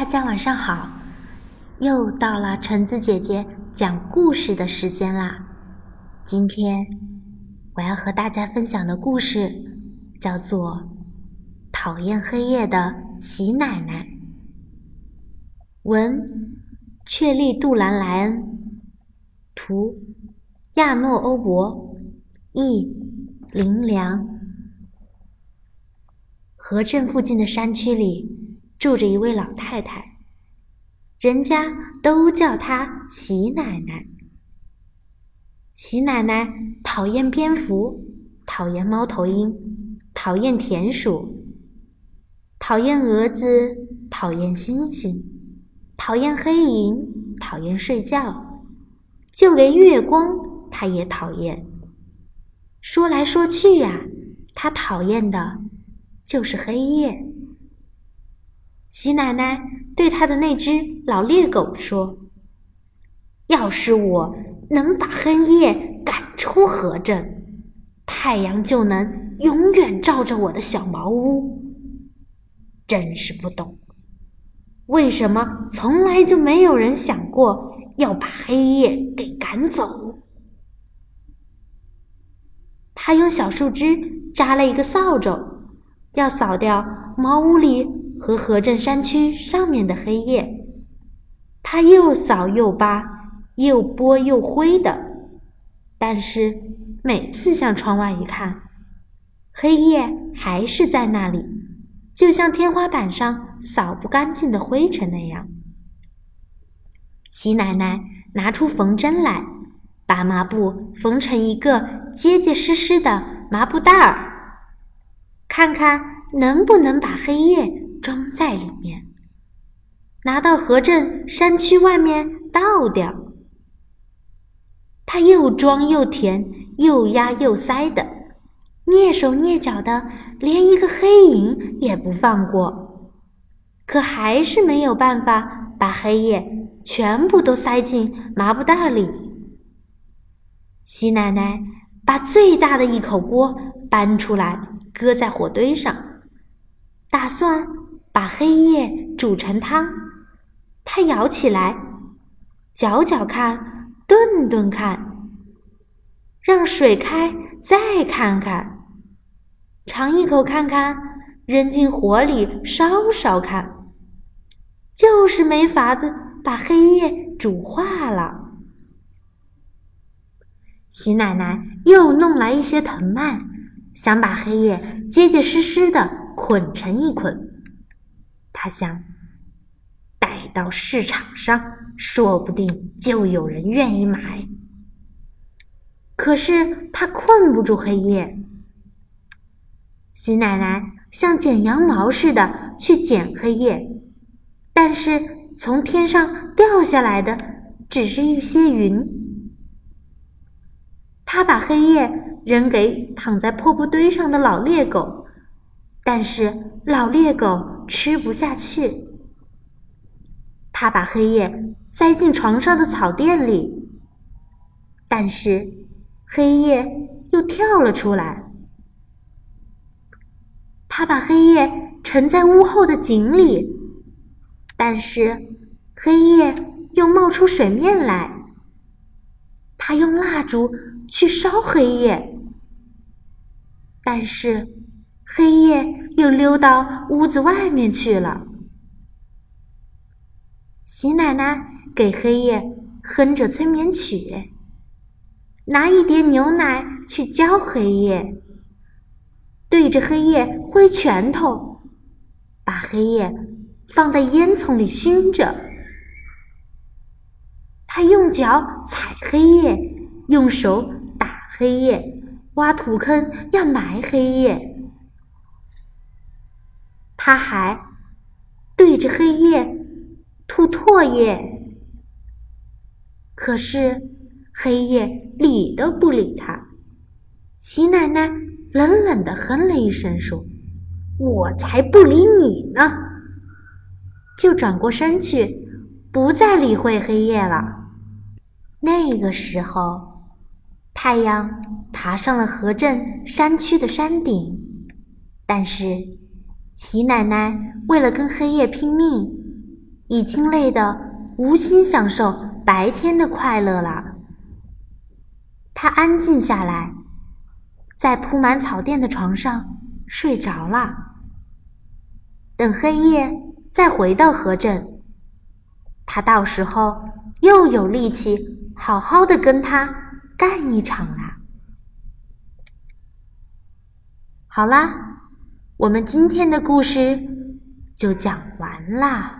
大家晚上好，又到了橙子姐姐讲故事的时间啦。今天我要和大家分享的故事叫做《讨厌黑夜的喜奶奶》。文：确立杜兰莱恩，图：亚诺欧博，译：林良。河镇附近的山区里。住着一位老太太，人家都叫她喜奶奶。喜奶奶讨厌蝙蝠，讨厌猫头鹰，讨厌田鼠，讨厌蛾子，讨厌星星，讨厌黑影，讨厌睡觉，就连月光她也讨厌。说来说去呀，她讨厌的就是黑夜。喜奶奶对她的那只老猎狗说：“要是我能把黑夜赶出河镇，太阳就能永远照着我的小茅屋。真是不懂，为什么从来就没有人想过要把黑夜给赶走？”他用小树枝扎了一个扫帚，要扫掉茅屋里。和河镇山区上面的黑夜，它又扫又扒，又拨又挥的，但是每次向窗外一看，黑夜还是在那里，就像天花板上扫不干净的灰尘那样。喜奶奶拿出缝针来，把麻布缝成一个结结实实的麻布袋儿，看看能不能把黑夜。装在里面，拿到河镇山区外面倒掉。他又装又填，又压又塞的，蹑手蹑脚的，连一个黑影也不放过。可还是没有办法把黑夜全部都塞进麻布袋里。喜奶奶把最大的一口锅搬出来，搁在火堆上，打算。把黑夜煮成汤，他舀起来，搅搅看，炖炖看，让水开，再看看，尝一口看看，扔进火里烧烧看，就是没法子把黑夜煮化了。喜奶奶又弄来一些藤蔓，想把黑夜结结实实的捆成一捆。他想，带到市场上，说不定就有人愿意买。可是他困不住黑夜。喜奶奶像剪羊毛似的去剪黑夜，但是从天上掉下来的只是一些云。他把黑夜扔给躺在破布堆上的老猎狗，但是老猎狗。吃不下去，他把黑夜塞进床上的草垫里，但是黑夜又跳了出来。他把黑夜沉在屋后的井里，但是黑夜又冒出水面来。他用蜡烛去烧黑夜，但是黑夜。又溜到屋子外面去了。喜奶奶给黑夜哼着催眠曲，拿一碟牛奶去浇黑夜，对着黑夜挥拳头，把黑夜放在烟囱里熏着。他用脚踩黑夜，用手打黑夜，挖土坑要埋黑夜。他还对着黑夜吐唾液，可是黑夜理都不理他。喜奶奶冷冷的哼了一声，说：“我才不理你呢！”就转过身去，不再理会黑夜了。那个时候，太阳爬上了河镇山区的山顶，但是。喜奶奶为了跟黑夜拼命，已经累得无心享受白天的快乐了。她安静下来，在铺满草垫的床上睡着了。等黑夜再回到河镇，他到时候又有力气好好的跟他干一场啦。好啦，我们今天的故事就讲完啦。